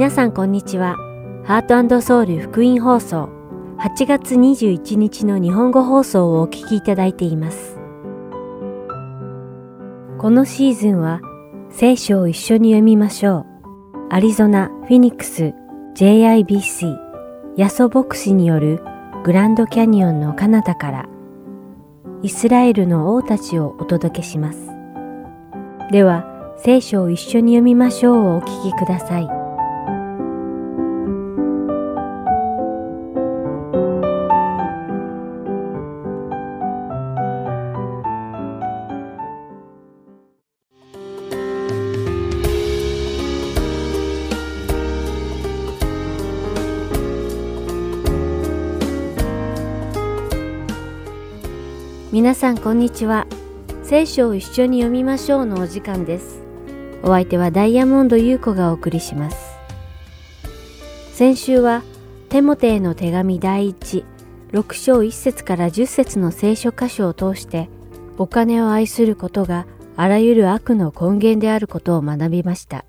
皆さんこんにちは。ハートソウル福音放送8月21日の日本語放送をお聞きいただいています。このシーズンは聖書を一緒に読みましょう。アリゾナ・フィニックス JIBC ヤソ牧師によるグランドキャニオンの彼方からイスラエルの王たちをお届けします。では、聖書を一緒に読みましょうをお聞きください。皆さんこんにちは。聖書を一緒に読みましょうのお時間です。お相手はダイヤモンド優子がお送りします。先週はテモテへの手紙第一6章1節から10節の聖書箇所を通してお金を愛することがあらゆる悪の根源であることを学びました。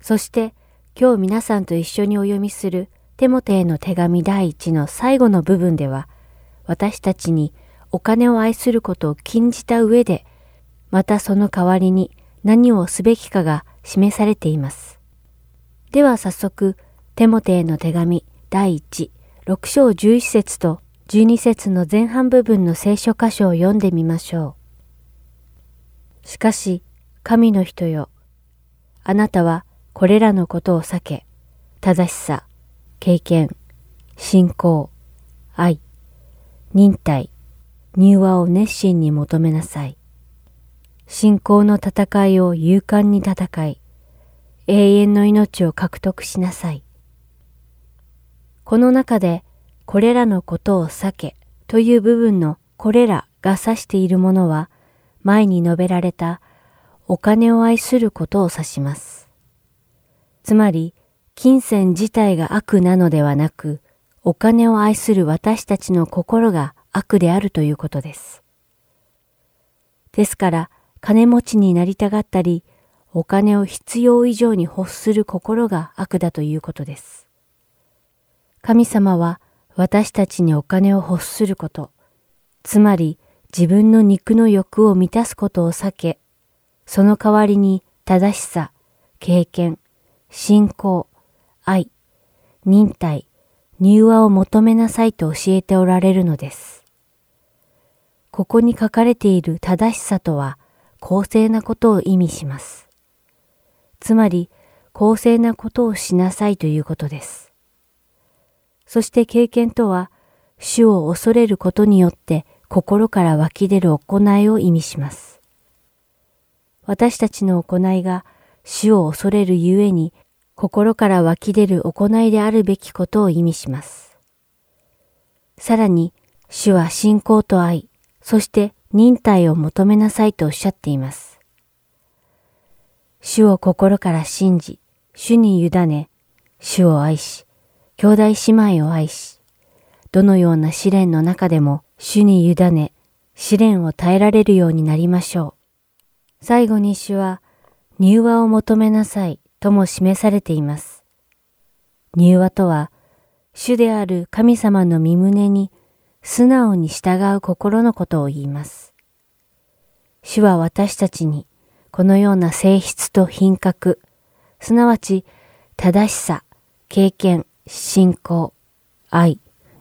そして今日皆さんと一緒にお読みするテモテへの手紙第一の最後の部分では私たちにお金を愛することを禁じた上で、またその代わりに何をすべきかが示されています。では早速、テモテへの手紙第1、6章11節と12節の前半部分の聖書箇所を読んでみましょう。しかし、神の人よ、あなたはこれらのことを避け、正しさ、経験、信仰、愛、忍耐、入和を熱心に求めなさい。信仰の戦いを勇敢に戦い、永遠の命を獲得しなさい。この中で、これらのことを避けという部分のこれらが指しているものは、前に述べられたお金を愛することを指します。つまり、金銭自体が悪なのではなく、お金を愛する私たちの心が悪であるということです。ですから、金持ちになりたがったり、お金を必要以上に欲する心が悪だということです。神様は私たちにお金を欲すること、つまり自分の肉の欲を満たすことを避け、その代わりに正しさ、経験、信仰、愛、忍耐、入和を求めなさいと教えておられるのです。ここに書かれている正しさとは公正なことを意味します。つまり公正なことをしなさいということです。そして経験とは主を恐れることによって心から湧き出る行いを意味します。私たちの行いが主を恐れるゆえに心から湧き出る行いであるべきことを意味します。さらに主は信仰と愛、そして忍耐を求めなさいとおっしゃっています。主を心から信じ、主に委ね、主を愛し、兄弟姉妹を愛し、どのような試練の中でも主に委ね、試練を耐えられるようになりましょう。最後に主は、入和を求めなさいとも示されています。入和とは、主である神様の身胸に素直に従う心のことを言います。主は私たちにこのような性質と品格、すなわち正しさ、経験、信仰、愛、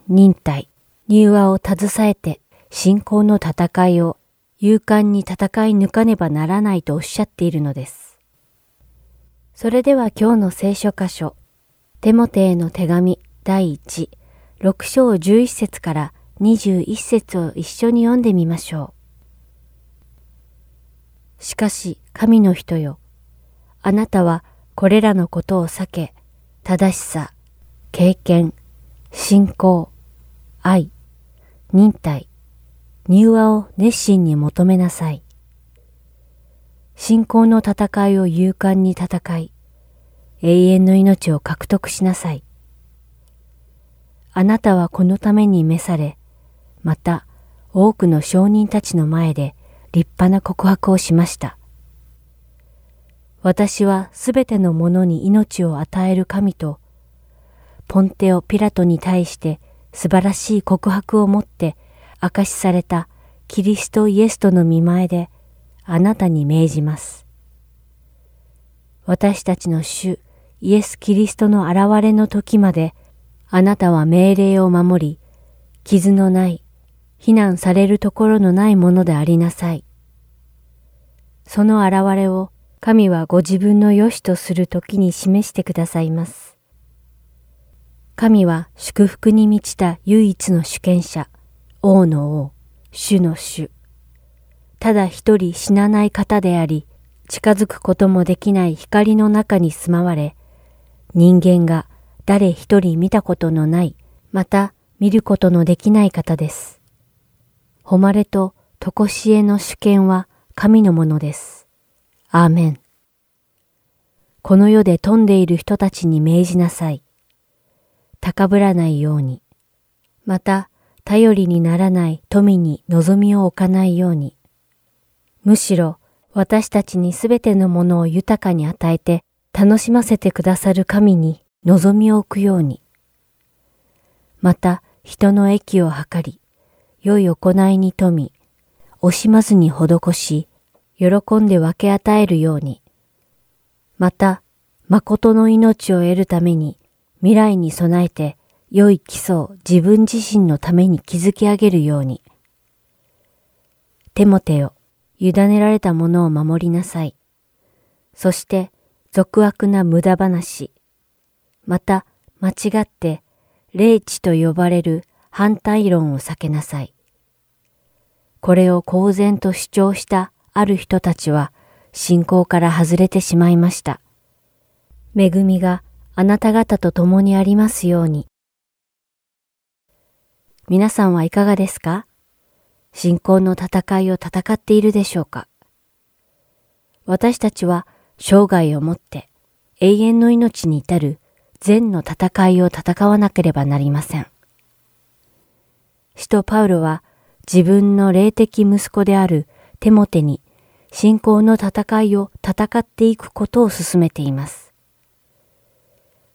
忍耐、入和を携えて信仰の戦いを勇敢に戦い抜かねばならないとおっしゃっているのです。それでは今日の聖書箇所、テモテへの手紙第1、6章11節から21節を一緒に読んでみましょう。しかし神の人よ、あなたはこれらのことを避け、正しさ、経験、信仰、愛、忍耐、入和を熱心に求めなさい。信仰の戦いを勇敢に戦い、永遠の命を獲得しなさい。あなたはこのために召され、また多くの証人たちの前で立派な告白をしました。私はすべてのものに命を与える神と、ポンテオ・ピラトに対して素晴らしい告白をもって明かしされたキリストイエスとの見前であなたに命じます。私たちの主イエス・キリストの現れの時まであなたは命令を守り、傷のない、非難されるところのないものでありなさい。その現れを神はご自分の良しとする時に示してくださいます。神は祝福に満ちた唯一の主権者、王の王、主の主。ただ一人死なない方であり、近づくこともできない光の中に住まわれ、人間が誰一人見たことのない、また見ることのできない方です。誉れと常しえの主権は神のものです。アーメン。この世で富んでいる人たちに命じなさい。高ぶらないように。また、頼りにならない富に望みを置かないように。むしろ、私たちにすべてのものを豊かに与えて楽しませてくださる神に望みを置くように。また、人の益を図り、良い行いに富み、惜しまずに施し、喜んで分け与えるように。また、誠の命を得るために、未来に備えて、良い基礎を自分自身のために築き上げるように。テモテよ、委ねられたものを守りなさい。そして、俗悪な無駄話、また間違って霊知と呼ばれる反対論を避けなさい。これを公然と主張したある人たちは信仰から外れてしまいました。恵みがあなた方と共にありますように。皆さんはいかがですか？信仰の戦いを戦っているでしょうか？私たちは生涯をもって永遠の命に至る善の戦いを戦わなければなりません。使徒パウロは自分の霊的息子であるテモテに信仰の戦いを戦っていくことを進めています。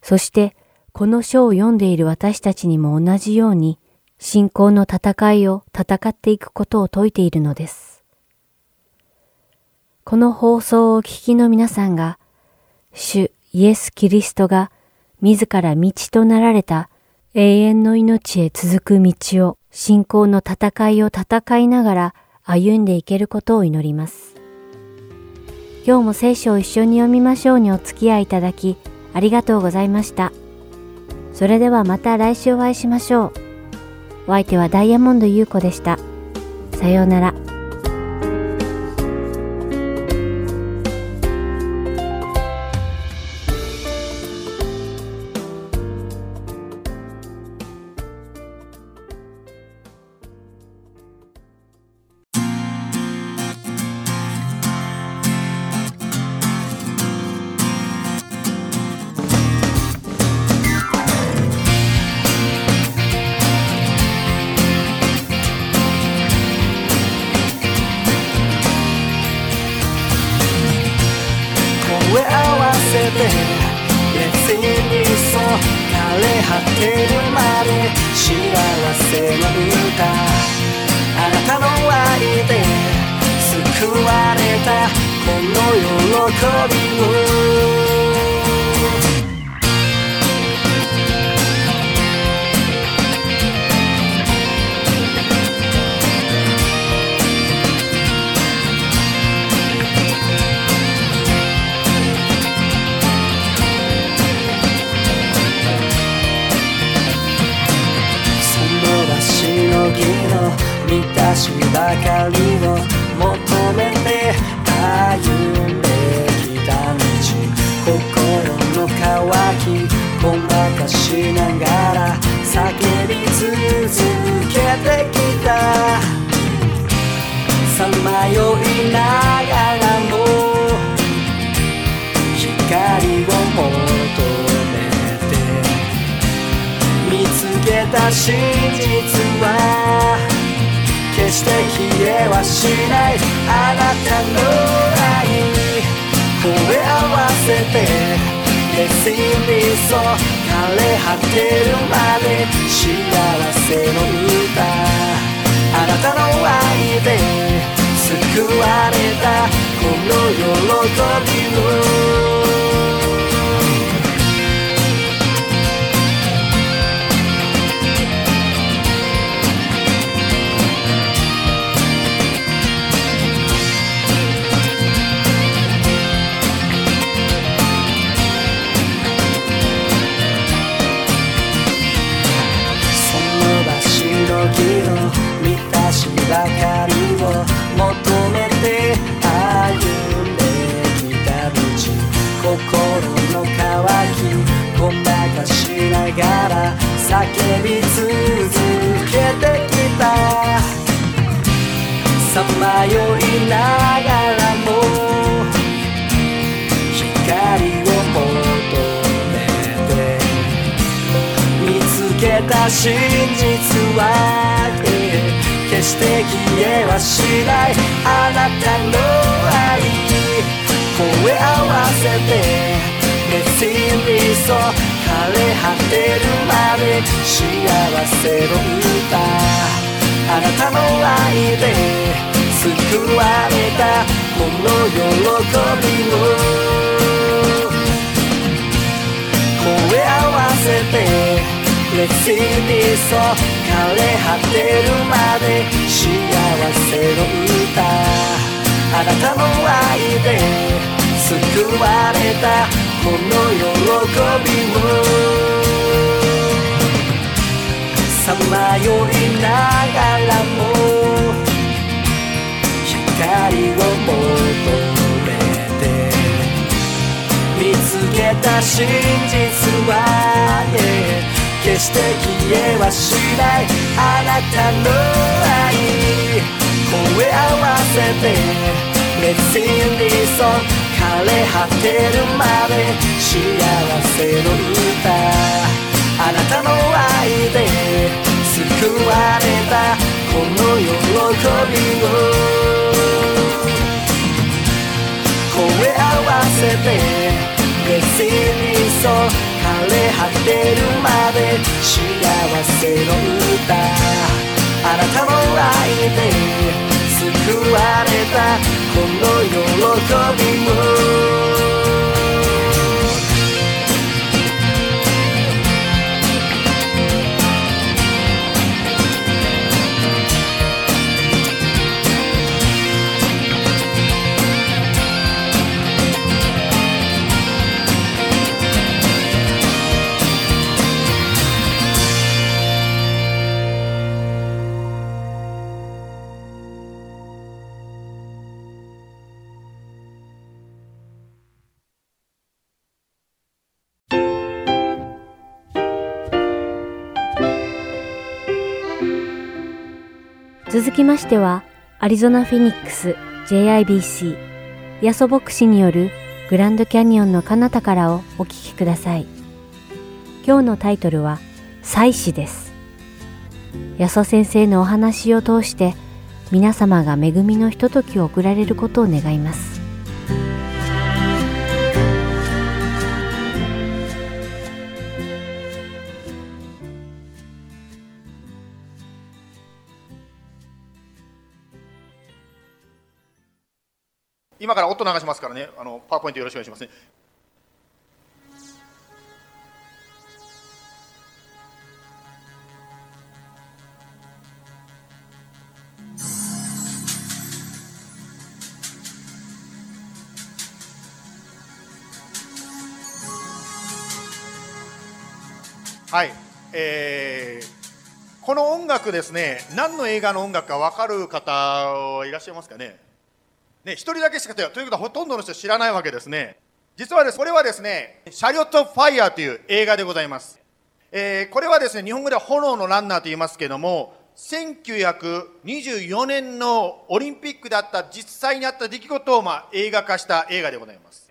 そしてこの書を読んでいる私たちにも同じように信仰の戦いを戦っていくことを説いているのです。この放送をお聞きの皆さんが主イエス・キリストが自ら道となられた永遠の命へ続く道を信仰の戦いを戦いながら歩んでいけることを祈ります。今日も聖書を一緒に読みましょうにお付き合いいただきありがとうございました。それではまた来週お会いしましょう。お相手はダイヤモンド優子でした。さようなら。の喜びをばさまよいながらも光を求めて見つけた真実は決して消えはしない。あなたの愛声合わせて熱心にそ枯れ果てるまで幸せの歌。あなたの愛で救われたこの喜びを声合わせて熱心にそう枯れ果てるまで幸せの歌。あなたの愛で救われたこの喜びを。さまよいながらも。光を求めて見つけた真実は、yeah 決して消えはしない。あなたの愛声合わせて熱心にそう枯れ果てるまで幸せの歌。あなたの愛で救われたこの喜びを。わせて熱にそうれ果てるまで幸せの歌あなたの愛で救われたこの喜びも。続きましては、アリゾナ・フェニックス JIBC ヤソ牧師によるグランドキャニオンの彼方からをお聞きください。今日のタイトルは、祭祀です。ヤソ先生のお話を通して皆様が恵みのひとときを送られることを願います。今から音流しますからね。あのパワーポイントよろしくお願いしますね。はい、えー、この音楽ですね何の映画の音楽か分かる方いらっしゃいますかね？ね、一人だけしかということはほとんどの人知らないわけですね。実はです、これはですね、シャリオット・ファイヤーという映画でございます。えー、これはですね、日本語では炎のランナーと言いますけれども、1924年のオリンピックであった実際にあった出来事をまあ映画化した映画でございます。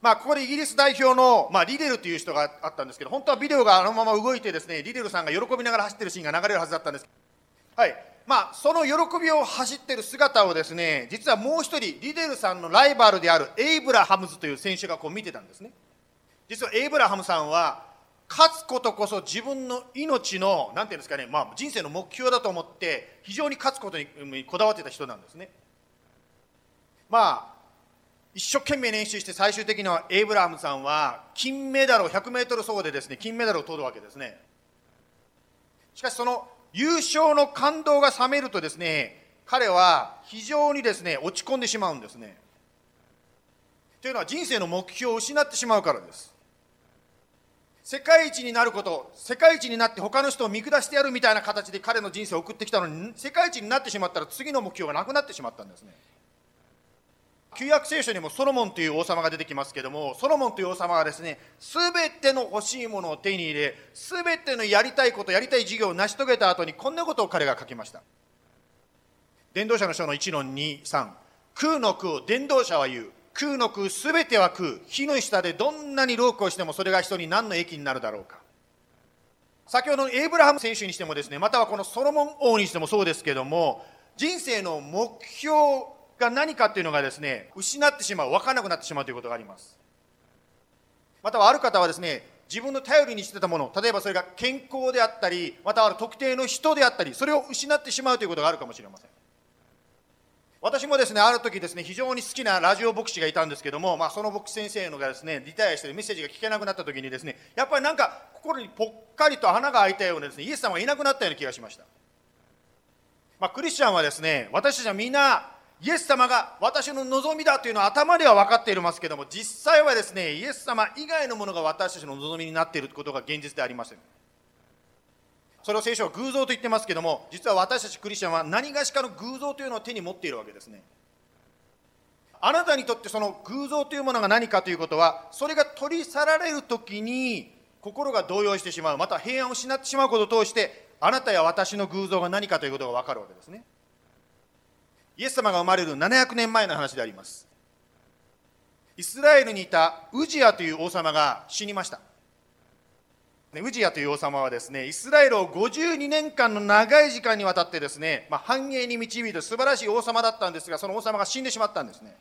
まあ、ここでイギリス代表の、まあ、リデルという人があったんですけど、本当はビデオがあのまま動いてですね、リデルさんが喜びながら走ってるシーンが流れるはずだったんです。はい。まあ、その喜びを走っている姿をですね実はもう一人リデルさんのライバルであるエイブラハムズという選手がこう見てたんですね。実はエイブラハムさんは勝つことこそ自分の命の何ていうんですかね、まあ、人生の目標だと思って非常に勝つことにこだわってた人なんですね。まあ一生懸命練習して最終的にはエイブラハムさんは金メダルを 100m 走でですね金メダルを取るわけですね。しかしその優勝の感動が冷めるとですね彼は非常にですね落ち込んでしまうんですね。というのは人生の目標を失ってしまうからです。世界一になること世界一になって他の人を見下してやるみたいな形で彼の人生を送ってきたのに世界一になってしまったら次の目標がなくなってしまったんですね。旧約聖書にもソロモンという王様が出てきますけどもソロモンという王様はですね全ての欲しいものを手に入れ全てのやりたいことやりたい事業を成し遂げた後にこんなことを彼が書きました。伝道者の書の1の23空の空を伝道者は言う。空の空全ては空。火の下でどんなに労苦をしてもそれが人に何の益になるだろうか。先ほどのエイブラハム選手にしてもですねまたはこのソロモン王にしてもそうですけども人生の目標が何かっていうのがですね失ってしまう分からなくなってしまうということがあります。またはある方はですね自分の頼りにしてたもの例えばそれが健康であったりまたは特定の人であったりそれを失ってしまうということがあるかもしれません。私もですねある時ですね非常に好きなラジオ牧師がいたんですけども、まあ、その牧師先生のがですねリタイアしてメッセージが聞けなくなった時にですねやっぱりなんか心にぽっかりと穴が開いたようなですねイエス様がいなくなったような気がしました、まあ、クリスチャンはですね私たちはみんなイエス様が私の望みだというのは頭では分かっていますけども実際はですねイエス様以外のものが私たちの望みになっていることが現実でありません。それを聖書は偶像と言ってますけども実は私たちクリスチャンは何がしかの偶像というのを手に持っているわけですね。あなたにとってその偶像というものが何かということはそれが取り去られる時に心が動揺してしまうまた平安を失ってしまうことを通してあなたや私の偶像が何かということが分かるわけですね。イエス様が生まれる700年前の話であります。イスラエルにいたウジアという王様が死にました。ウジアという王様はですねイスラエルを52年間の長い時間にわたってですね、まあ、繁栄に導いて素晴らしい王様だったんですがその王様が死んでしまったんですね。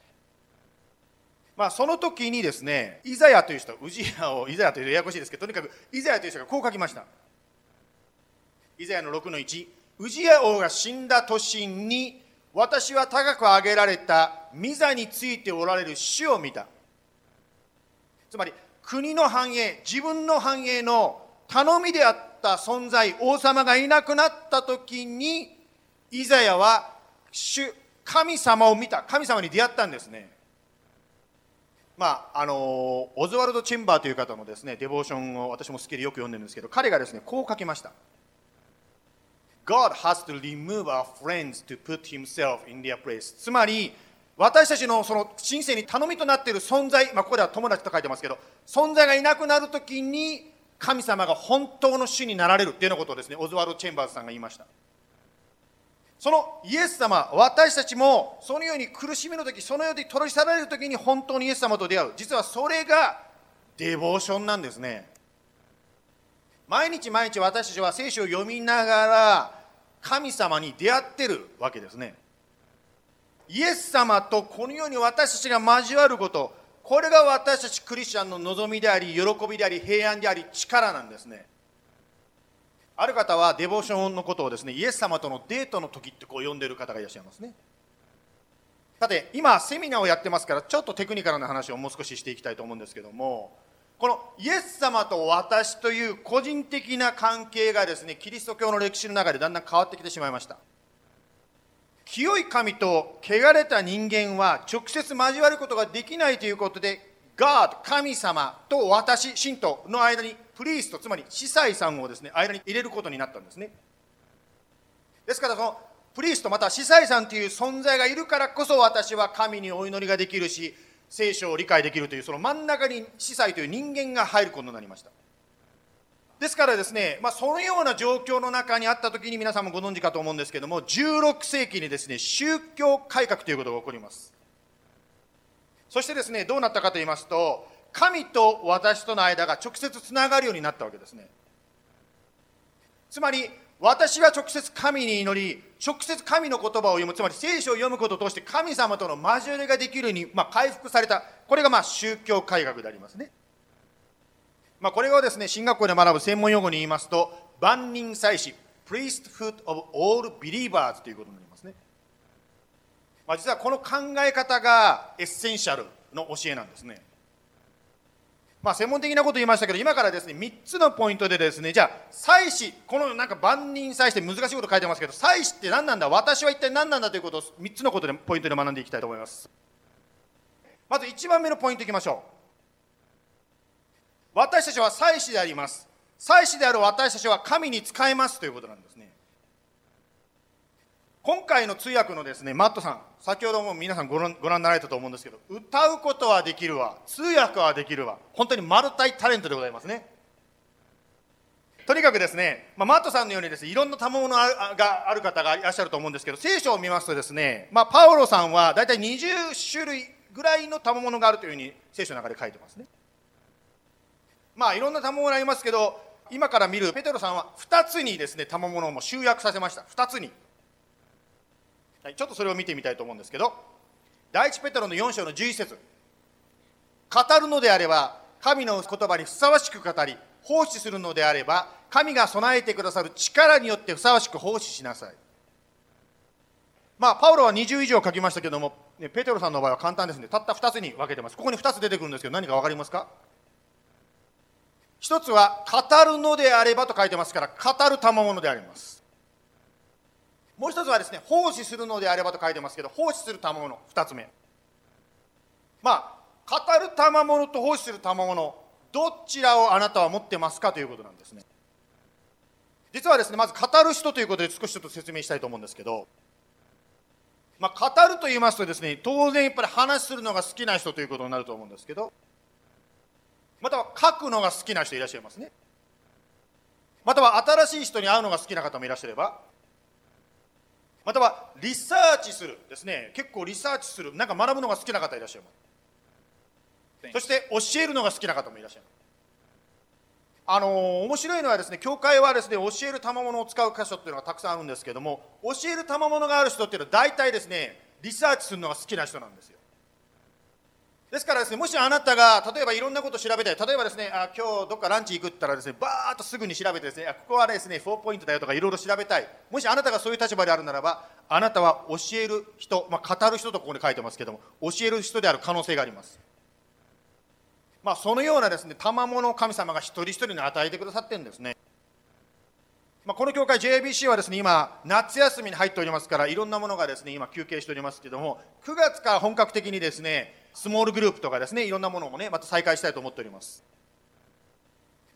まあ、その時にですねイザヤという人ウジヤをイザヤというとややこしいですけどとにかくイザヤという人がこう書きました。イザヤの6の1ウジヤ王が死んだ年に私は高く上げられた御座についておられる主を見た。つまり国の繁栄自分の繁栄の頼みであった存在王様がいなくなった時にイザヤは主神様を見た。神様に出会ったんですね。まああのオズワルド・チェンバーという方のですねデボーションを私も好きでよく読んでるんですけど彼がですねこう書きました。God has to remove our friends to put himself in their place. つまり私たちのその人生に頼みとなっている存在、まあ、ここでは友達と書いてますけど存在がいなくなるときに神様が本当の主になられるっていうようなことをですねオズワルド・チェンバーズさんが言いました。そのイエス様私たちもそのように苦しみの時そのように取り去られる時に本当にイエス様と出会う。実はそれがデボーションなんですね。毎日毎日私たちは聖書を読みながら神様に出会ってるわけですね。イエス様とこのように私たちが交わることこれが私たちクリスチャンの望みであり喜びであり平安であり力なんですね。ある方はデボーションのことをですねイエス様とのデートの時ってこう呼んでる方がいらっしゃいますね。さて今セミナーをやってますからちょっとテクニカルな話をもう少ししていきたいと思うんですけどもこのイエス様と私という個人的な関係がですねキリスト教の歴史の中でだんだん変わってきてしまいました。清い神と汚れた人間は直接交わることができないということで God 神様と私信徒の間にプリーストつまり司祭さんをですね間に入れることになったんですね。ですからそのプリーストまた司祭さんという存在がいるからこそ私は神にお祈りができるし聖書を理解できるというその真ん中に司祭という人間が入ることになりました。ですからですね、まあ、そのような状況の中にあった時に皆さんもご存知かと思うんですけども16世紀にですね宗教改革ということが起こります。そしてですねどうなったかと言いますと神と私との間が直接つながるようになったわけですね。つまり私は直接神に祈り直接神の言葉を読む。つまり聖書を読むことを通して神様との交わりができるように、まあ、回復された。これがまあ宗教改革でありますね、まあ、これをですね進学校で学ぶ専門用語に言いますと万人祭司 priesthood of all believers ということになりますね、まあ、実はこの考え方が essential の教えなんですね。まあ、専門的なこと言いましたけど、今からですね、3つのポイントでですね、じゃあ、祭司、このなんか万人祭司って難しいこと書いてますけど、祭司って何なんだ、私は一体何なんだということを3つのことで、ポイントで学んでいきたいと思います。まず1番目のポイントいきましょう。私たちは祭司であります。祭司である私たちは神に仕えますということなんです。今回の通訳のですね、マットさん、先ほども皆さんご覧ご覧になられたと思うんですけど歌うことはできるわ通訳はできるわ本当にマルタイタレントでございますね。とにかくですね、まあ、マットさんのようにですねいろんな賜物がある方がいらっしゃると思うんですけど聖書を見ますとですね、まあ、パウロさんは大体20種類ぐらいの賜物があるというふうに聖書の中で書いてますね。まあいろんな賜物ありますけど今から見るペテロさんは2つにですね賜物をも集約させました。2つに。はい、ちょっとそれを見てみたいと思うんですけど第一ペテロの4章の11節。語るのであれば神の言葉にふさわしく語り奉仕するのであれば神が備えてくださる力によってふさわしく奉仕しなさい。まあパウロは20以上書きましたけどもペテロさんの場合は簡単ですね。たった2つに分けてます。ここに2つ出てくるんですけど何か分かりますか？一つは語るのであればと書いてますから語る賜物であります。もう一つはですね奉仕するのであればと書いてますけど奉仕する賜物2つ目。まあ語る賜物と奉仕する賜物どちらをあなたは持ってますかということなんですね。実はですねまず語る人ということで少しちょっと説明したいと思うんですけどまあ、語ると言いますとですね当然やっぱり話するのが好きな人ということになると思うんですけどまたは書くのが好きな人いらっしゃいますね。または新しい人に会うのが好きな方もいらっしゃればまたはリサーチするですね。結構リサーチする。なんか学ぶのが好きな方いらっしゃいます。そして教えるのが好きな方もいらっしゃいます。あのー、面白いのはですね教会はですね教える賜物を使う箇所っていうのがたくさんあるんですけども教える賜物がある人っていうのは大体ですねリサーチするのが好きな人なんですよですからですねもしあなたが例えばいろんなことを調べたい例えばですねあ今日どっかランチ行くったらですねバーッとすぐに調べてですねここはですね4ポイントだよとかいろいろ調べたい。もしあなたがそういう立場であるならばあなたは教える人、まあ、語る人とここに書いてますけども教える人である可能性があります。まあそのようなですね賜物を神様が一人一人に与えてくださってるんですね。まあ、この教会 JBC はですね今夏休みに入っておりますからいろんなものがですね今休憩しておりますけども9月から本格的にですねスモールグループとかですねいろんなものもねまた再開したいと思っております。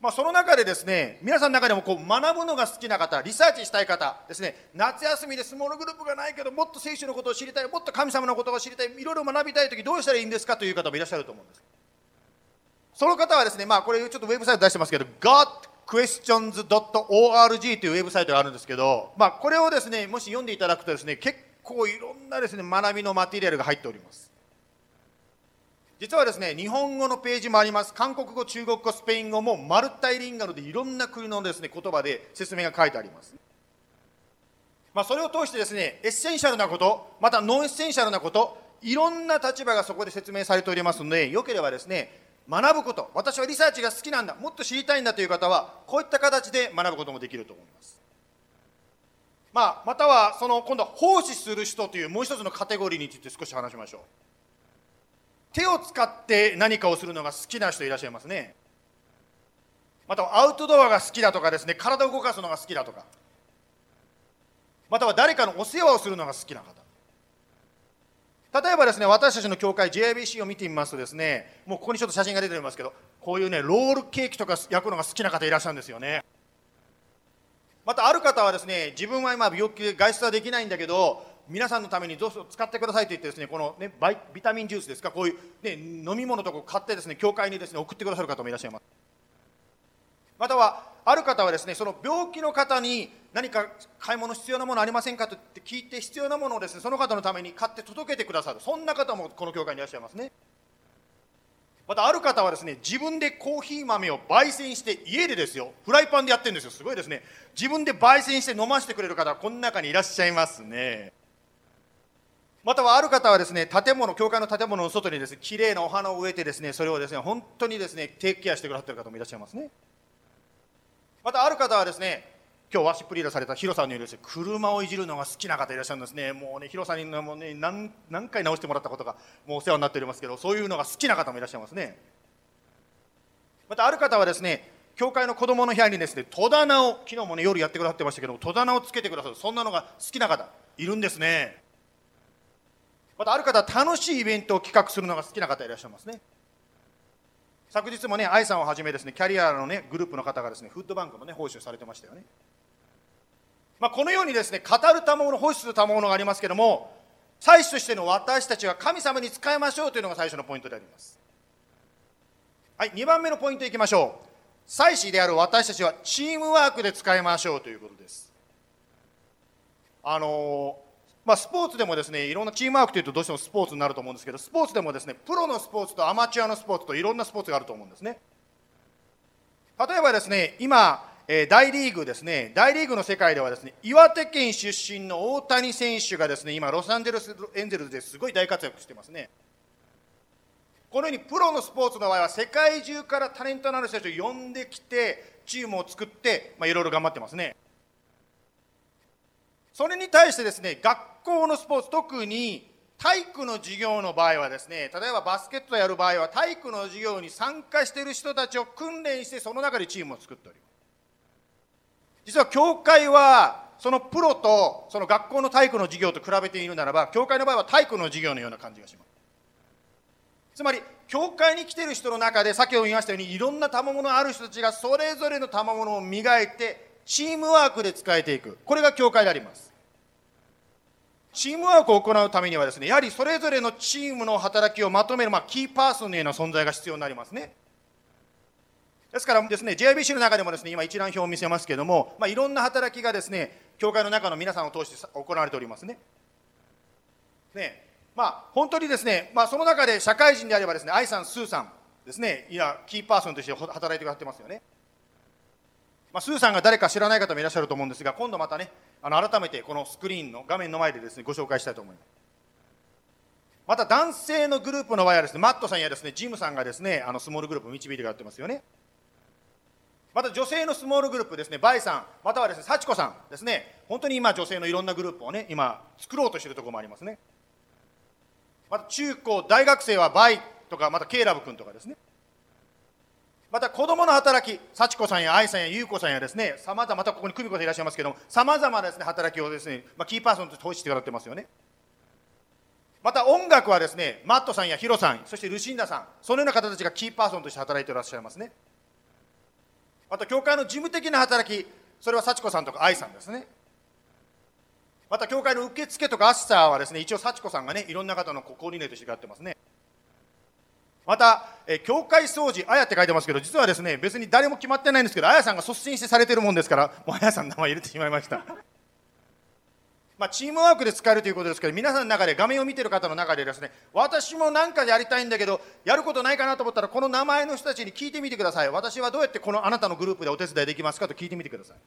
まあ、その中でですね皆さんの中でもこう学ぶのが好きな方リサーチしたい方ですね夏休みでスモールグループがないけどもっと聖書のことを知りたいもっと神様のことを知りたいいろいろ学びたい時どうしたらいいんですかという方もいらっしゃると思うんです。その方はですねまあこれちょっとウェブサイト出してますけど godquestions.org というウェブサイトがあるんですけどまあこれをですねもし読んでいただくとですね結構いろんなですね学びのマテリアルが入っております。実はですね日本語のページもあります。韓国語中国語スペイン語も multilingual でいろんな国のですね言葉で説明が書いてあります。まあ、それを通してですね essential なことまた non-essential なこといろんな立場がそこで説明されておりますのでよければですね学ぶこと私はリサーチが好きなんだもっと知りたいんだという方はこういった形で学ぶこともできると思います。まあ、またはその今度は奉仕する人というもう一つのカテゴリーについて少し話しましょう。手を使って何かをするのが好きな人いらっしゃいますね。またはアウトドアが好きだとかですね体を動かすのが好きだとか。または誰かのお世話をするのが好きな方。例えばですね私たちの教会 JIBC を見てみますとですねもうここにちょっと写真が出ておりますけどこういうねロールケーキとか焼くのが好きな方いらっしゃるんですよね。またある方はですね自分は今病気で外出はできないんだけど皆さんのためにどうぞ使ってくださいと言ってですねこのねビタミンジュースですかこういう、ね、飲み物とかを買ってですね教会にですね送ってくださる方もいらっしゃいます。またはある方はですねその病気の方に何か買い物必要なものありませんかと聞いて必要なものをですねその方のために買って届けてくださる。そんな方もこの教会にいらっしゃいますね。またある方はですね自分でコーヒー豆を焙煎して家でですよフライパンでやってるんですよ。すごいですね。自分で焙煎して飲ませてくれる方はこの中にいらっしゃいますね。またはある方はですね建物教会の建物の外にですね綺麗なお花を植えてですねそれをですね本当にですねテイクケアしてくださってる方もいらっしゃいますね。またある方はですね今日ワシップリーダーされたヒロさんのようにですね車をいじるのが好きな方いらっしゃるんですね。もうねヒロさんにもね何何回直してもらったことがもうお世話になっておりますけどそういうのが好きな方もいらっしゃいますね。またある方はですね教会の子供の部屋にですね戸棚を昨日もね夜やってくださってましたけど戸棚をつけてくださるそんなのが好きな方いるんですね。またある方は楽しいイベントを企画するのが好きな方いらっしゃいますね。昨日もね愛さんをはじめですねキャリアのねグループの方がですねフットバンクのね報酬されてましたよね。まあ、このようにですね語る賜物欲する賜物がありますけども祭司としての私たちは神様に仕えましょうというのが最初のポイントであります。はい2番目のポイントいきましょう。祭司である私たちはチームワークで使いましょうということです。あのまあ、スポーツでもですねいろんなチームワークというとどうしてもスポーツになると思うんですけどスポーツでもですねプロのスポーツとアマチュアのスポーツといろんなスポーツがあると思うんですね例えばですね今え大リーグですね、大リーグの世界ではですね、岩手県出身の大谷選手がですね、今、ロサンゼルスエンゼルスですごい大活躍してますね。このようにプロのスポーツの場合は、世界中からタレントのある人たちを呼んできて、チームを作って、まあ、いろいろ頑張ってますね。それに対してですね、学校のスポーツ、特に体育の授業の場合はですね、例えばバスケットやる場合は、体育の授業に参加している人たちを訓練して、その中でチームを作っております。実は教会はそのプロとその学校の体育の授業と比べているならば教会の場合は体育の授業のような感じがしますつまり教会に来ている人の中で先ほど言いましたようにいろんな賜物ある人たちがそれぞれの賜物を磨いてチームワークで使えていくこれが教会でありますチームワークを行うためにはですねやはりそれぞれのチームの働きをまとめる、まあ、キーパーソンのような存在が必要になりますねですからですね JIBC の中でもですね今一覧表を見せますけれども、まあ、いろんな働きがですね教会の中の皆さんを通して行われておりますね。ねまあ、本当にですね、まあ、その中で社会人であればですね愛さん、スーさんですねいやキーパーソンとして働いてくださってますよね。まあ、スーさんが誰か知らない方もいらっしゃると思うんですが今度またねあの改めてこのスクリーンの画面の前でですねご紹介したいと思います。また男性のグループの場合はですねマットさんやですねジムさんがですねあのスモールグループを導いてくださってますよね。また女性のスモールグループですね、バイさん、またはですね、幸子さんですね、本当に今、女性のいろんなグループをね、今、作ろうとしているところもありますね。また中高、大学生はバイとか、またケイラブ君とかですね。また子供の働き、幸子さんや愛さんや優子さんやですね、さまざま、またここに久美子さんいらっしゃいますけども、さまざまなですね、働きをですね、まあ、キーパーソンとして投資してくださってますよね。また音楽はですね、マットさんやヒロさん、そしてルシンダさん、そのような方たちがキーパーソンとして働いていらっしゃいますね。また教会の事務的な働きそれは幸子さんとか愛さんですねまた教会の受付とかアッサーはですね一応幸子さんがねいろんな方のコーディネートしてやってますねまた、え教会掃除、あやって書いてますけど、実はですね、別に誰も決まってないんですけど、あやさんが率先してされてるもんですから、もうあやさんの名前入れてしまいました。まあ、チームワークで使えるということですけど皆さんの中で画面を見てる方の中でですね私も何かやりたいんだけどやることないかなと思ったらこの名前の人たちに聞いてみてください。私はどうやってこのあなたのグループでお手伝いできますかと聞いてみてください、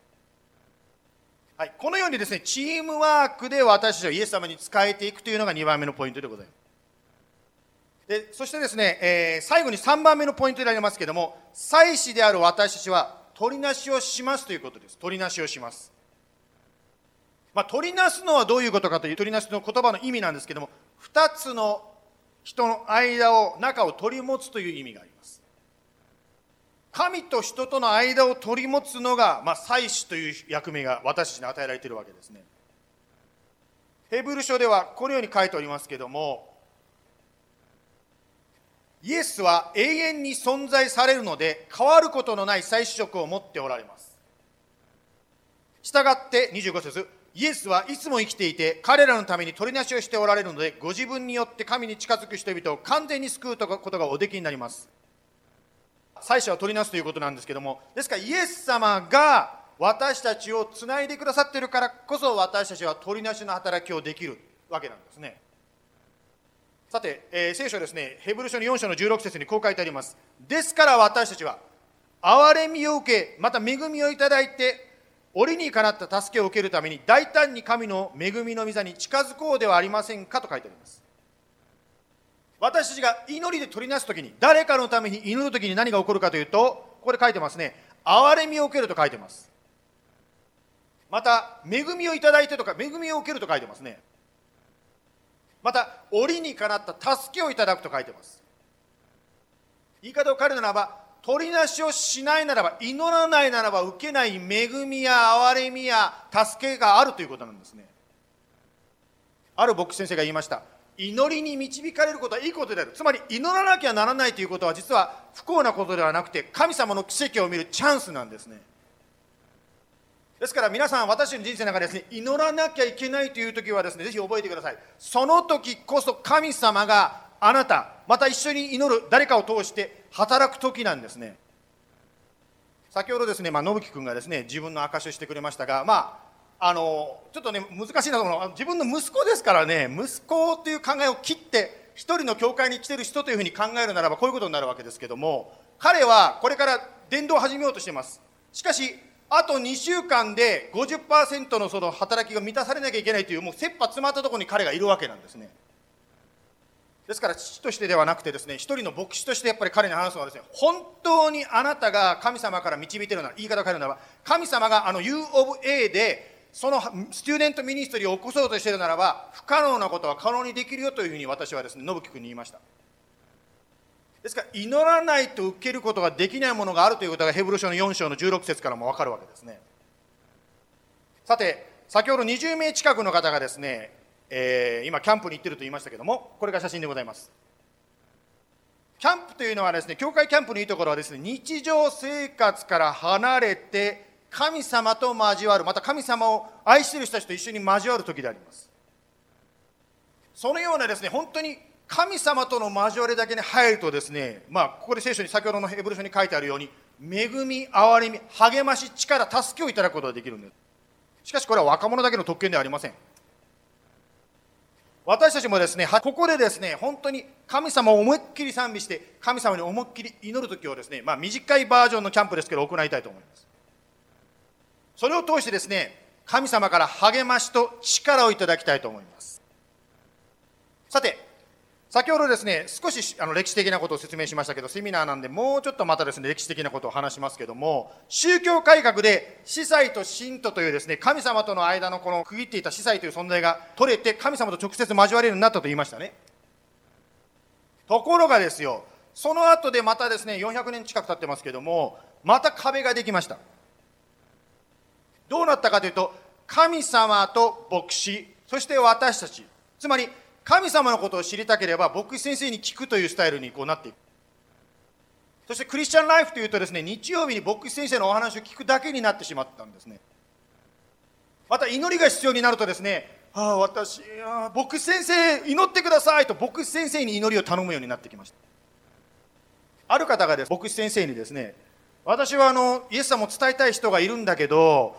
はい、このようにですねチームワークで私たちはイエス様に仕えていくというのが2番目のポイントでございます。でそしてですね、えー、最後に3番目のポイントでありますけれども祭司である私たちは取りなしをしますということです。取りなしをします。まあ、取りなすのはどういうことかという取りなすの言葉の意味なんですけども2つの人の間を中を取り持つという意味があります。神と人との間を取り持つのが、まあ、祭司という役目が私たちに与えられているわけですね。ヘブル書ではこのように書いておりますけどもイエスは永遠に存在されるので変わることのない祭司職を持っておられます。したがって25節イエスはいつも生きていて彼らのために取りなしをしておられるのでご自分によって神に近づく人々を完全に救うことがおできになります。最初は取りなすということなんですけどもですからイエス様が私たちをつないでくださっているからこそ私たちは取りなしの働きをできるわけなんですね。さて、えー聖書ですね、ヘブル書の4章の16節にこう書いてあります。ですから私たちは、憐れみを受け、また恵みをいただいて、折にかなった助けを受けるために、大胆に神の恵みの御座に近づこうではありませんかと書いてあります。私たちが祈りで取りなすときに、誰かのために祈るときに何が起こるかというと、ここで書いてますね、憐れみを受けると書いてます。また、恵みをいただいてとか、恵みを受けると書いてますね。また、折にかなった助けをいただくと書いてます。言い方を変えるならば、取りなしをしないならば、祈らないならば受けない恵みや憐れみや助けがあるということなんですね。ある牧師先生が言いました。祈りに導かれることはいいことである。つまり、祈らなきゃならないということは、実は不幸なことではなくて、神様の奇跡を見るチャンスなんですね。ですから皆さん、私の人生の中でですね、祈らなきゃいけないという時はですね、ぜひ覚えてください。その時こそ神様があなた、また一緒に祈る誰かを通して働く時なんですね。先ほどですね、まあ、信樹君がですね、自分の証しをしてくれましたが、まあ、あの、ちょっとね、難しいなと思うのは、自分の息子ですからね、息子という考えを切って、一人の教会に来てる人というふうに考えるならば、こういうことになるわけですけども、彼はこれから伝道を始めようとしています。しかし、あと2週間で50%のその働きが満たされなきゃいけないという、もう切羽詰まったところに彼がいるわけなんですね。ですから父としてではなくてですね、一人の牧師としてやっぱり彼に話すのはですね、本当にあなたが神様から導いてるなら、言い方を変えるならば、神様があの U of A で、そのstudent ministry を起こそうとしているならば、不可能なことは可能にできるよというふうに私はですね、信樹君に言いました。ですから、祈らないと受けることができないものがあるということが、ヘブル書の4章の16節からも分かるわけですね。さて、先ほど20名近くの方がですね、えー今、キャンプに行ってると言いましたけども、これが写真でございます。キャンプというのはですね、教会キャンプのいいところはですね、日常生活から離れて、神様と交わる、また神様を愛してる人たちと一緒に交わる時であります。そのようなですね、本当に神様との交わりだけに入るとですね、まあ、ここで聖書に、先ほどのヘブル書に書いてあるように、恵み、憐れみ、励まし、力、助けをいただくことができるんです。しかしこれは若者だけの特権ではありません。私たちもですね、ここでですね、本当に神様を思いっきり賛美して、神様に思いっきり祈るときをですね、まあ短いバージョンのキャンプですけど、行いたいと思います。それを通してですね、神様から励ましと力をいただきたいと思います。さて、先ほどですね、少しあの歴史的なことを説明しましたけど、セミナーなんで、もうちょっとまたですね、歴史的なことを話しますけども、宗教改革で司祭と信徒というですね、神様との間のこの区切っていた司祭という存在が取れて、神様と直接交われるようになったと言いましたね。ところがですよ、その後でまたですね、400年近く経ってますけども、また壁ができました。どうなったかというと、神様と牧師、そして私たち、つまり神様のことを知りたければ、牧師先生に聞くというスタイルにこうなっていく。そしてクリスチャンライフというとですね、日曜日に牧師先生のお話を聞くだけになってしまったんですね。また祈りが必要になるとですね、ああ、私、ああ牧師先生、祈ってくださいと牧師先生に祈りを頼むようになってきました。ある方がです、牧師先生にですね、私はあのイエス様を伝えたい人がいるんだけど、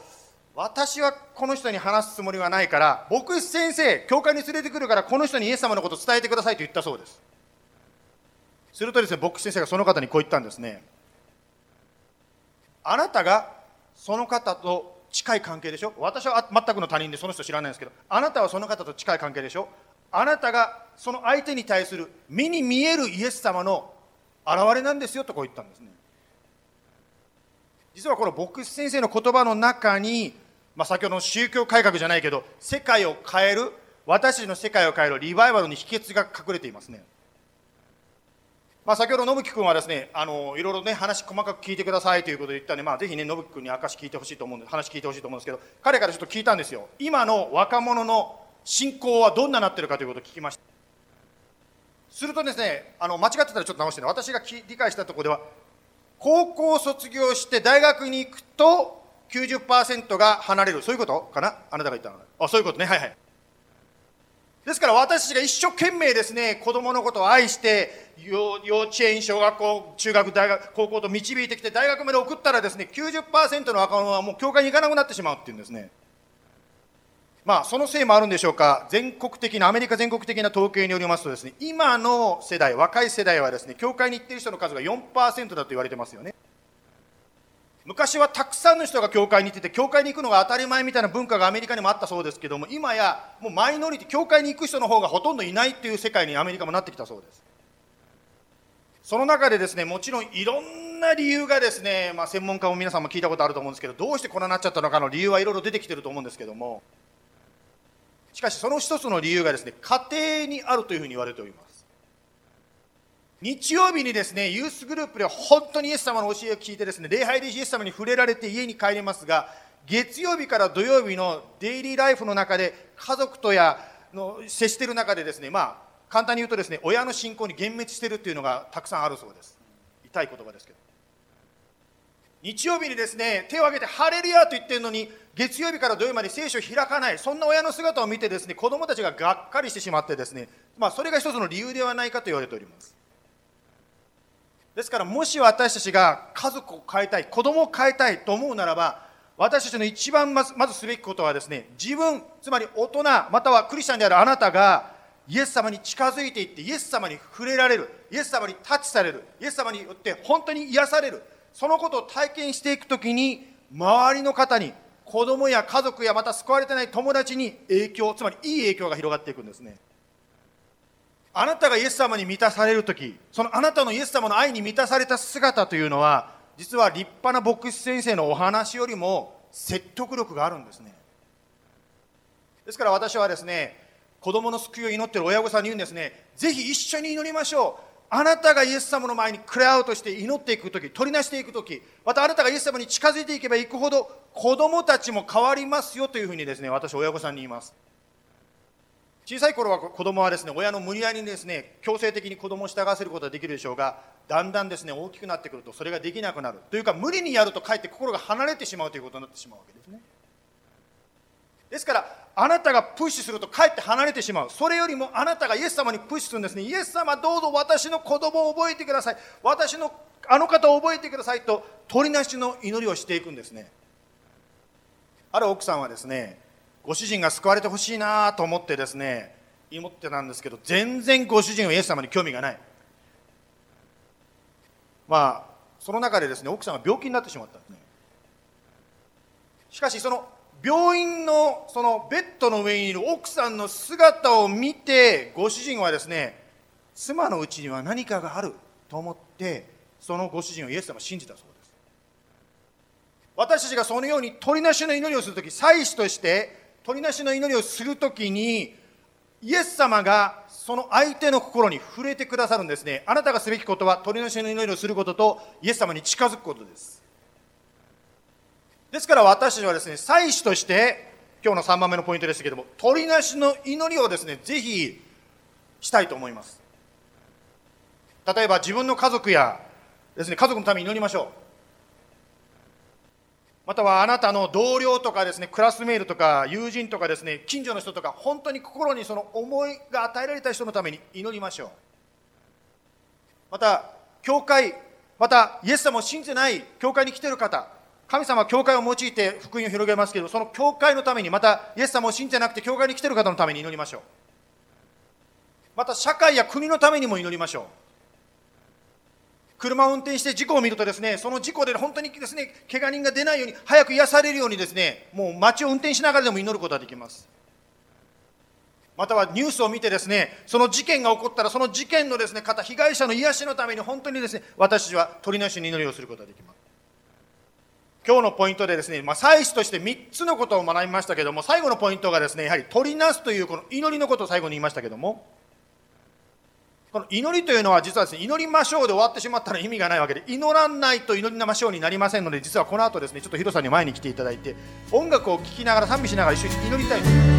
私はこの人に話すつもりはないから、牧師先生、教会に連れてくるから、この人にイエス様のことを伝えてくださいと言ったそうです。するとですね、牧師先生がその方にこう言ったんですね。あなたがその方と近い関係でしょ？私は全くの他人でその人知らないんですけど、あなたはその方と近い関係でしょ？あなたがその相手に対する目に見えるイエス様の現れなんですよとこう言ったんですね。実はこの牧師先生の言葉の中に、まあ、先ほどの宗教改革じゃないけど世界を変える私たちの世界を変えるリバイバルの秘訣が隠れていますね、まあ、先ほど信樹君はですねあのいろいろね話細かく聞いてくださいということで言ったんで、まあ、ぜひね信樹君に証聞いてほしいと思うんで話聞いてほしいと思うんですけど彼からちょっと聞いたんですよ。今の若者の信仰はどんななってるかということを聞きました。するとですねあの間違ってたらちょっと直してね私が理解したところでは高校を卒業して大学に行くと90%が離れる。そういうことかな？あなたが言ったのあそういうことね。はいはい。ですから私たちが一生懸命ですね子供のことを愛して幼稚園小学校中学大学高校と導いてきて大学まで送ったらですね90%の若者はもう教会に行かなくなってしまうっていうんですね。まあ、そのせいもあるんでしょうか、全国的な、アメリカ全国的な統計によりますとですね、今の世代、若い世代はですね、教会に行っている人の数が4%だと言われてますよね。昔はたくさんの人が教会に行ってて、教会に行くのが当たり前みたいな文化がアメリカにもあったそうですけども、今やもうマイノリティ、教会に行く人の方がほとんどいないっていう世界にアメリカもなってきたそうです。その中でですね、もちろんいろんな理由がですね、まあ、専門家も皆さんも聞いたことあると思うんですけど、どうしてこんなになっちゃったのかの理由はいろいろ出てきてると思うんですけども、しかしその一つの理由がですね、家庭にあるというふうに言われております。日曜日にですね、ユースグループで本当にイエス様の教えを聞いてですね、礼拝でイエス様に触れられて家に帰りますが、月曜日から土曜日のデイリーライフの中で家族とやの接している中でですね、まあ、簡単に言うとですね親の信仰に幻滅しているというのがたくさんあるそうです。痛い言葉ですけど。日曜日にですね手を挙げてハレルヤと言ってるのに月曜日から土曜日まで聖書を開かないそんな親の姿を見てですね子供たちががっかりしてしまってですねまあそれが一つの理由ではないかと言われております。ですからもし私たちが家族を変えたい子供を変えたいと思うならば私たちの一番まずまずすべきことはですね自分つまり大人またはクリスチャンであるあなたがイエス様に近づいていってイエス様に触れられるイエス様にタッチされるイエス様によって本当に癒されるそのことを体験していくときに周りの方に子供や家族やまた救われてない友達に影響つまりいい影響が広がっていくんですね。あなたがイエス様に満たされる時そのあなたのイエス様の愛に満たされた姿というのは実は立派な牧師先生のお話よりも説得力があるんですね。ですから私はですね子供の救いを祈ってる親御さんに言うんですねぜひ一緒に祈りましょう。あなたがイエス様の前にクレアウトして祈っていく時取りなしていく時またあなたがイエス様に近づいていけばいくほど子供たちも変わりますよというふうにですね私親御さんに言います。小さい頃は子供はですね親の無理やりにですね強制的に子供を従わせることができるでしょうがだんだんですね大きくなってくるとそれができなくなる。というか無理にやるとかえって心が離れてしまうということになってしまうわけですね。ですからあなたがプッシュするとかえって離れてしまう。それよりもあなたがイエス様にプッシュするんですね。イエス様どうぞ私の子供を覚えてください。私のあの方を覚えてくださいと取りなしの祈りをしていくんですね。ある奥さんはですねご主人が救われてほしいなと思ってですね祈ってたんですけど全然ご主人はイエス様に興味がない。まあその中でですね奥さんが病気になってしまったんですね。しかしその病院のそのベッドの上にいる奥さんの姿を見てご主人はですね妻のうちには何かがあると思ってそのご主人をイエス様を信じたそうです。私たちがそのように鳥なしの祈りをするとき祭司として鳥なしの祈りをするときにイエス様がその相手の心に触れてくださるんですねあなたがすべきことは鳥なしの祈りをすることとイエス様に近づくことですですから私たちはですね、祭司として、今日の3番目のポイントでしたけれども、鳥なしの祈りをですね、ぜひしたいと思います。例えば自分の家族やですね、家族のために祈りましょう。またはあなたの同僚とかですね、クラスメールとか友人とかですね、近所の人とか、本当に心にその思いが与えられた人のために祈りましょう。また、教会、またイエス様を信じてない教会に来ている方、神様は教会を用いて福音を広げますけど、その教会のために、またイエス様を信じてなくて教会に来ている方のために祈りましょう。また社会や国のためにも祈りましょう。車を運転して事故を見るとですね、その事故で本当にですね、怪我人が出ないように、早く癒されるようにですね、もう街を運転しながらでも祈ることができます。またはニュースを見てですね、その事件が起こったら、その事件のですね、方、被害者の癒しのために本当にですね、私たちは鳥のしに祈りをすることができます。今日のポイントでですね、まあ、祭司として3つのことを学びましたけども、最後のポイントがですね、やはり取りなすというこの祈りのことを最後に言いましたけども、この祈りというのは実はですね、祈りましょうで終わってしまったら意味がないわけで、祈らないと祈りましょうになりませんので、実はこの後ですね、ちょっとヒロさんに前に来ていただいて、音楽を聴きながら賛美しながら一緒に祈りたいと思います。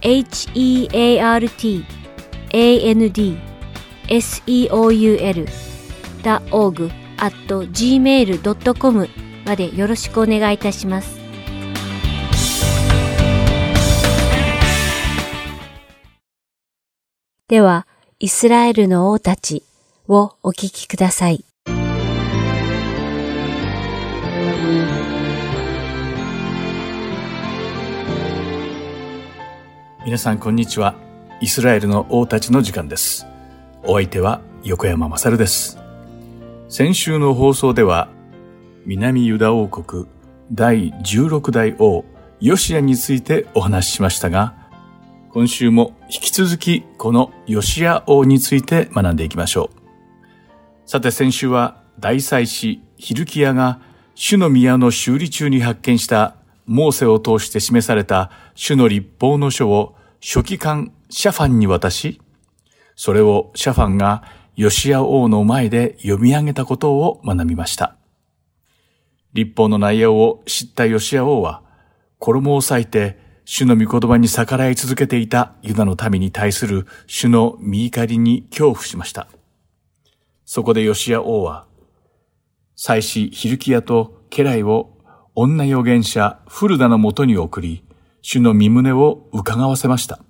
heartandseoul.org at gmail.com までよろしくお願いいたします。では、イスラエルの王たちをお聞きください。皆さんこんにちは。イスラエルの王たちの時間です。お相手は横山まさるです。先週の放送では、南ユダ王国第16代王ヨシアについてお話ししましたが、今週も引き続きこのヨシア王について学んでいきましょう。さて先週は大祭司ヒルキヤが主の宮の修理中に発見したモーセを通して示された主の立法の書を書記官シャファンに渡し、それをシャファンがヨシア王の前で読み上げたことを学びました。立法の内容を知ったヨシア王は、衣を裂いて主の御言葉に逆らい続けていたユダの民に対する主の見怒りに恐怖しました。そこでヨシア王は、祭司ヒルキヤと家来を女預言者フルダのもとに送り、主の身胸を伺わせました。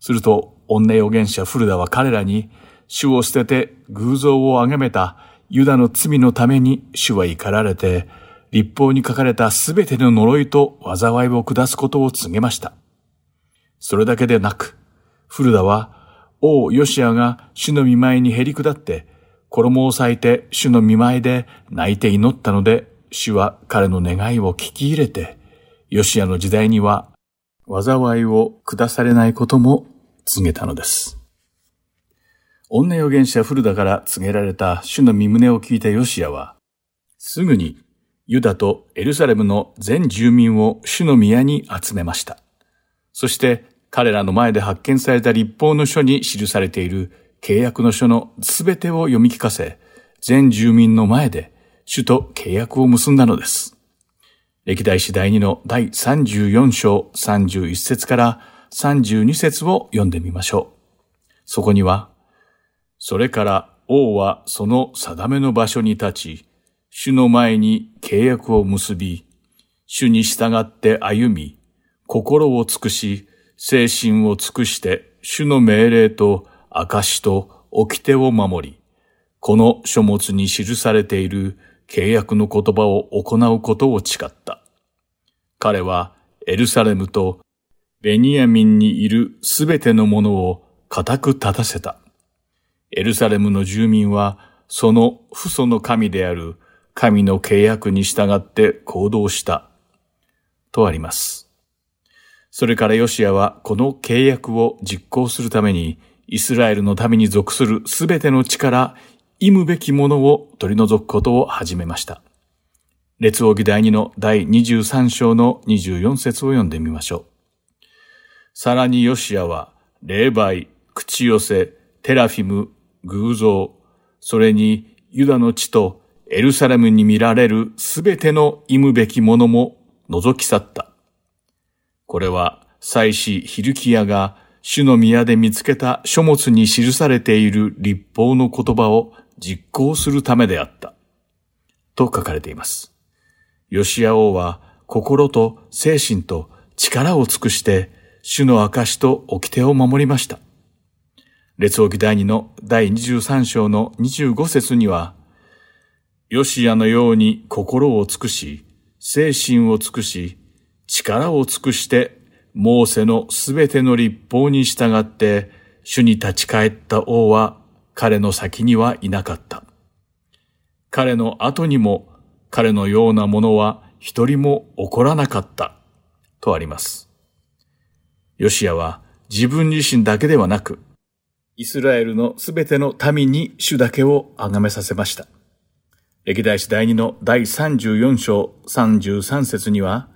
すると、女預言者フルダは彼らに、主を捨てて偶像を崇めたユダの罪のために主は怒られて、立法に書かれたすべての呪いと災いを下すことを告げました。それだけでなく、フルダは、王ヨシアが主の見舞いにへり下って、衣を裂いて主の見舞いで泣いて祈ったので、主は彼の願いを聞き入れて、ヨシアの時代には災いを下されないことも告げたのです。女預言者フルダから告げられた主の身旨を聞いたヨシアは、すぐにユダとエルサレムの全住民を主の宮に集めました。そして彼らの前で発見された立法の書に記されている契約の書のすべてを読み聞かせ、全住民の前で主と契約を結んだのです。歴代史第2の第34章31節から32節を読んでみましょう。そこには、それから王はその定めの場所に立ち、主の前に契約を結び、主に従って歩み、心を尽くし、精神を尽くして、主の命令と証と掟を守り、この書物に記されている契約の言葉を行うことを誓った。彼はエルサレムとベニヤミンにいるすべてのものを固く立たせた。エルサレムの住民はその父祖の神である神の契約に従って行動した。とあります。それからヨシアはこの契約を実行するためにイスラエルの民に属するすべての力、忌むべきものを取り除くことを始めました。列王記第2の第23章の24節を読んでみましょう。さらにヨシアは、霊媒、口寄せ、テラフィム、偶像、それにユダの地とエルサレムに見られるすべての忌むべきものも除き去った。これは祭司ヒルキヤが主の宮で見つけた書物に記されている立法の言葉を実行するためであった。と書かれています。ヨシア王は心と精神と力を尽くして主の証と掟を守りました。列王記第2の第23章の25節には、ヨシアのように心を尽くし、精神を尽くし、力を尽くして、モーセのすべての立法に従って、主に立ち返った王は彼の先にはいなかった。彼の後にも彼のようなものは一人も起こらなかった。とあります。ヨシアは自分自身だけではなく、イスラエルのすべての民に主だけを崇めさせました。歴代史第2の第34章33節には、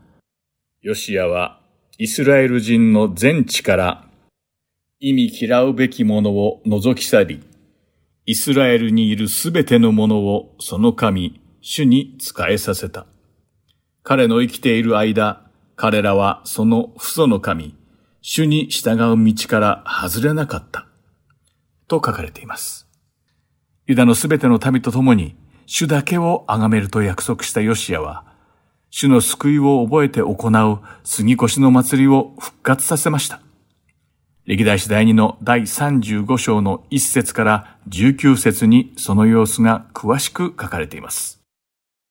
ヨシアはイスラエル人の全地から意味嫌うべきものを除き去り、イスラエルにいるすべてのものをその神、主に仕えさせた。彼の生きている間、彼らはその父祖の神、主に従う道から外れなかった。と書かれています。ユダのすべての民と共に、主だけを崇めると約束したヨシアは、主の救いを覚えて行う杉越の祭りを復活させました。歴代史第2の第35章の1節から19節にその様子が詳しく書かれています。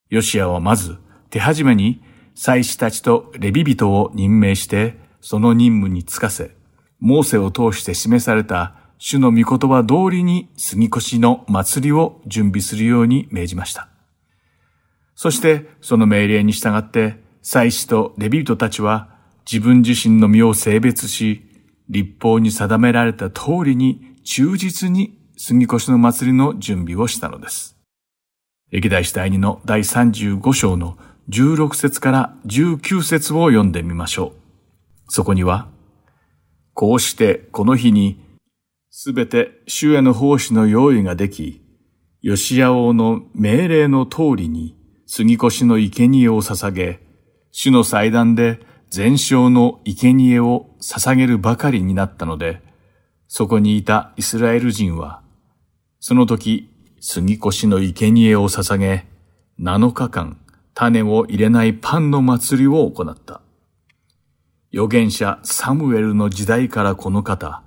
ヨシアはまず手始めに祭司たちとレビ人を任命してその任務に就かせ、モーセを通して示された主の御言葉通りに杉越の祭りを準備するように命じました。そしてその命令に従って祭司とレビ人たちは自分自身の身を性別し、立法に定められた通りに忠実に杉越の祭りの準備をしたのです。歴代史第2の第35章の16節から19節を読んでみましょう。そこには、こうしてこの日にすべて主への奉仕の用意ができ、吉谷王の命令の通りに杉越の生贄を捧げ、主の祭壇で全焼の生贄を捧げるばかりになったので、そこにいたイスラエル人は、その時、杉越の生贄を捧げ、7日間、種を入れないパンの祭りを行った。預言者サムエルの時代からこの方、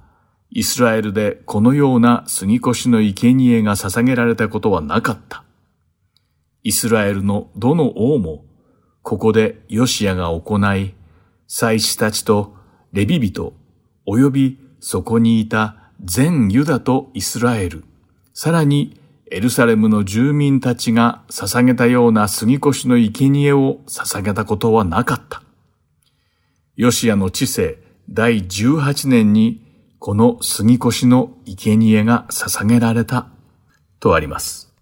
イスラエルでこのような杉越の生贄が捧げられたことはなかった。イスラエルのどの王も、ここでヨシアが行い、祭司たちとレビ人、及びそこにいた全ユダとイスラエル、さらにエルサレムの住民たちが捧げたような杉越の生贄を捧げたことはなかった。ヨシアの治世第18年にこの杉越の生贄が捧げられたとあります。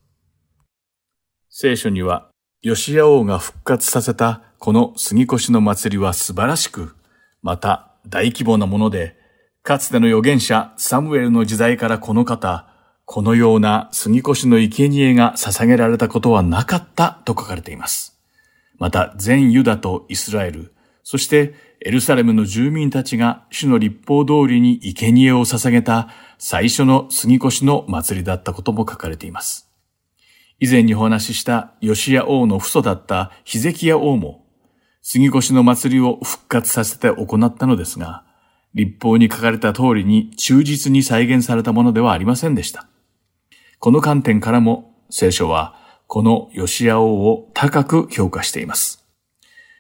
聖書には、ヨシア王が復活させたこの杉越の祭りは素晴らしく、また大規模なもので、かつての預言者サムエルの時代からこの方、このような杉越の生贄が捧げられたことはなかったと書かれています。また全ユダとイスラエル、そしてエルサレムの住民たちが主の立法通りに生贄を捧げた最初の杉越の祭りだったことも書かれています。以前にお話ししたヨシア王の父祖だったヒゼキヤ王も杉越の祭りを復活させて行ったのですが、立法に書かれた通りに忠実に再現されたものではありませんでした。この観点からも聖書はこのヨシア王を高く評価しています。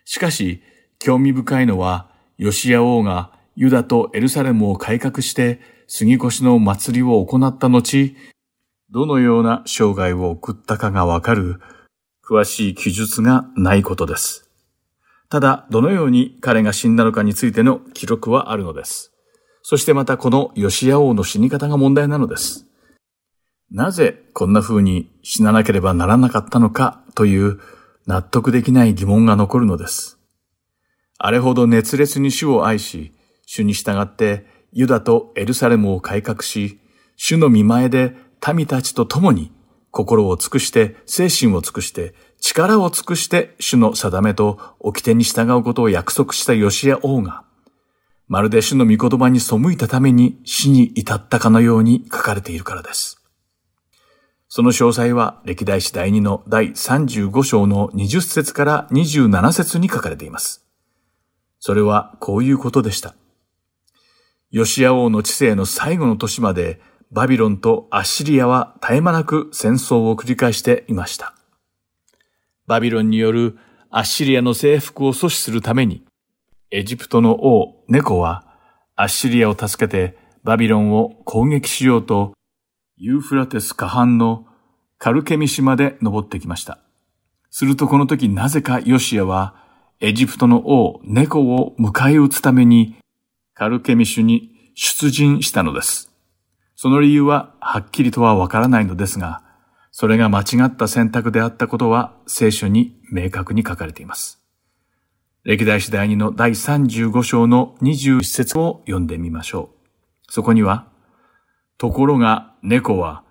しかし、興味深いのは、ヨシア王がユダとエルサレムを改革して杉越の祭りを行った後、どのような生涯を送ったかがわかる詳しい記述がないことです。ただ、どのように彼が死んだのかについての記録はあるのです。そしてまたこのヨシア王の死に方が問題なのです。なぜこんな風に死ななければならなかったのかという納得できない疑問が残るのです。あれほど熱烈に主を愛し、主に従ってユダとエルサレムを改革し、主の見前で民たちと共に心を尽くして、精神を尽くして、力を尽くして主の定めと掟に従うことを約束したヨシア王が、まるで主の御言葉に背いたために死に至ったかのように書かれているからです。その詳細は歴代史第2の第35章の20節から27節に書かれています。それはこういうことでした。ヨシア王の治世の最後の年までバビロンとアッシリアは絶え間なく戦争を繰り返していました。バビロンによるアッシリアの征服を阻止するために、エジプトの王ネコはアッシリアを助けてバビロンを攻撃しようとユーフラテス下半のカルケミシまで登ってきました。するとこの時なぜかヨシアはエジプトの王ネコを迎え撃つためにカルケミシュに出陣したのです。その理由ははっきりとはわからないのですが、それが間違った選択であったことは聖書に明確に書かれています。歴代史第2の第35章の21節を読んでみましょう。そこには、ところが猫は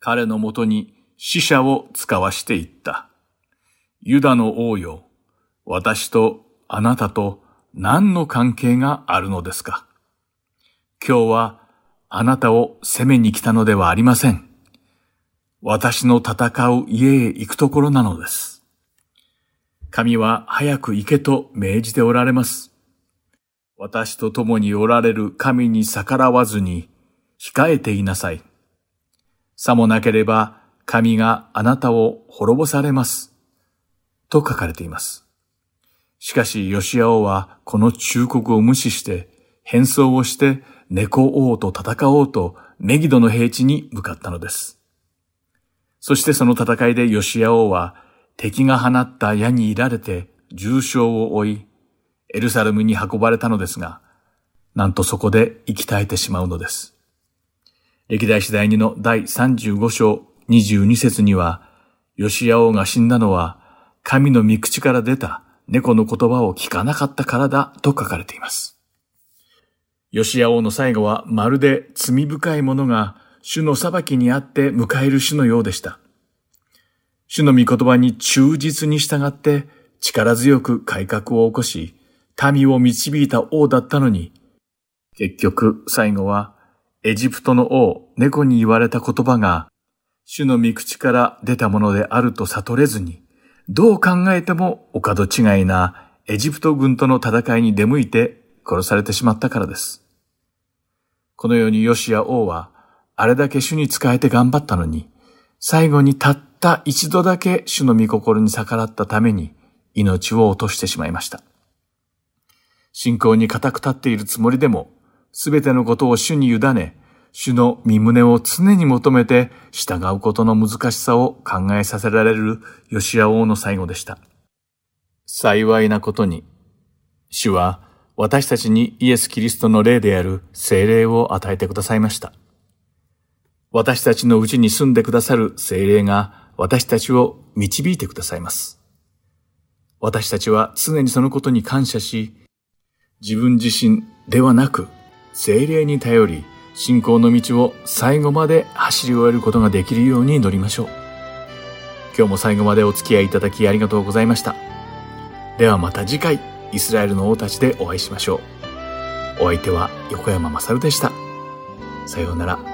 彼のもとに死者を使わしていった。ユダの王よ、私とあなたと何の関係があるのですか今日はあなたを責めに来たのではありません。私の戦う家へ行くところなのです。神は早く行けと命じておられます。私と共におられる神に逆らわずに控えていなさい。さもなければ神があなたを滅ぼされます。と書かれています。しかし、ヨシア王はこの忠告を無視して、変装をして猫王と戦おうとメギドの平地に向かったのです。そしてその戦いでヨシア王は敵が放った矢にいられて重傷を負い、エルサレムに運ばれたのですが、なんとそこで生き絶えてしまうのです。歴代史第2の第35章22節には、ヨシア王が死んだのは、神の御口から出た猫の言葉を聞かなかったからだと書かれています。ヨシア王の最後はまるで罪深い者が主の裁きにあって迎える主のようでした。主の御言葉に忠実に従って力強く改革を起こし、民を導いた王だったのに、結局最後はエジプトの王猫に言われた言葉が主の御口から出たものであると悟れずに、どう考えてもお門違いなエジプト軍との戦いに出向いて殺されてしまったからです。このようにヨシア王は、あれだけ主に仕えて頑張ったのに、最後にたった一度だけ主の御心に逆らったために命を落としてしまいました。信仰に固く立っているつもりでも、すべてのことを主に委ね、主の身胸を常に求めて従うことの難しさを考えさせられるヨシア王の最後でした。幸いなことに、主は私たちにイエス・キリストの霊である精霊を与えてくださいました。私たちのうちに住んでくださる精霊が私たちを導いてくださいます。私たちは常にそのことに感謝し、自分自身ではなく精霊に頼り、信仰の道を最後まで走り終えることができるように祈りましょう。今日も最後までお付き合いいただきありがとうございました。ではまた次回、イスラエルの王たちでお会いしましょう。お相手は横山まさるでした。さようなら。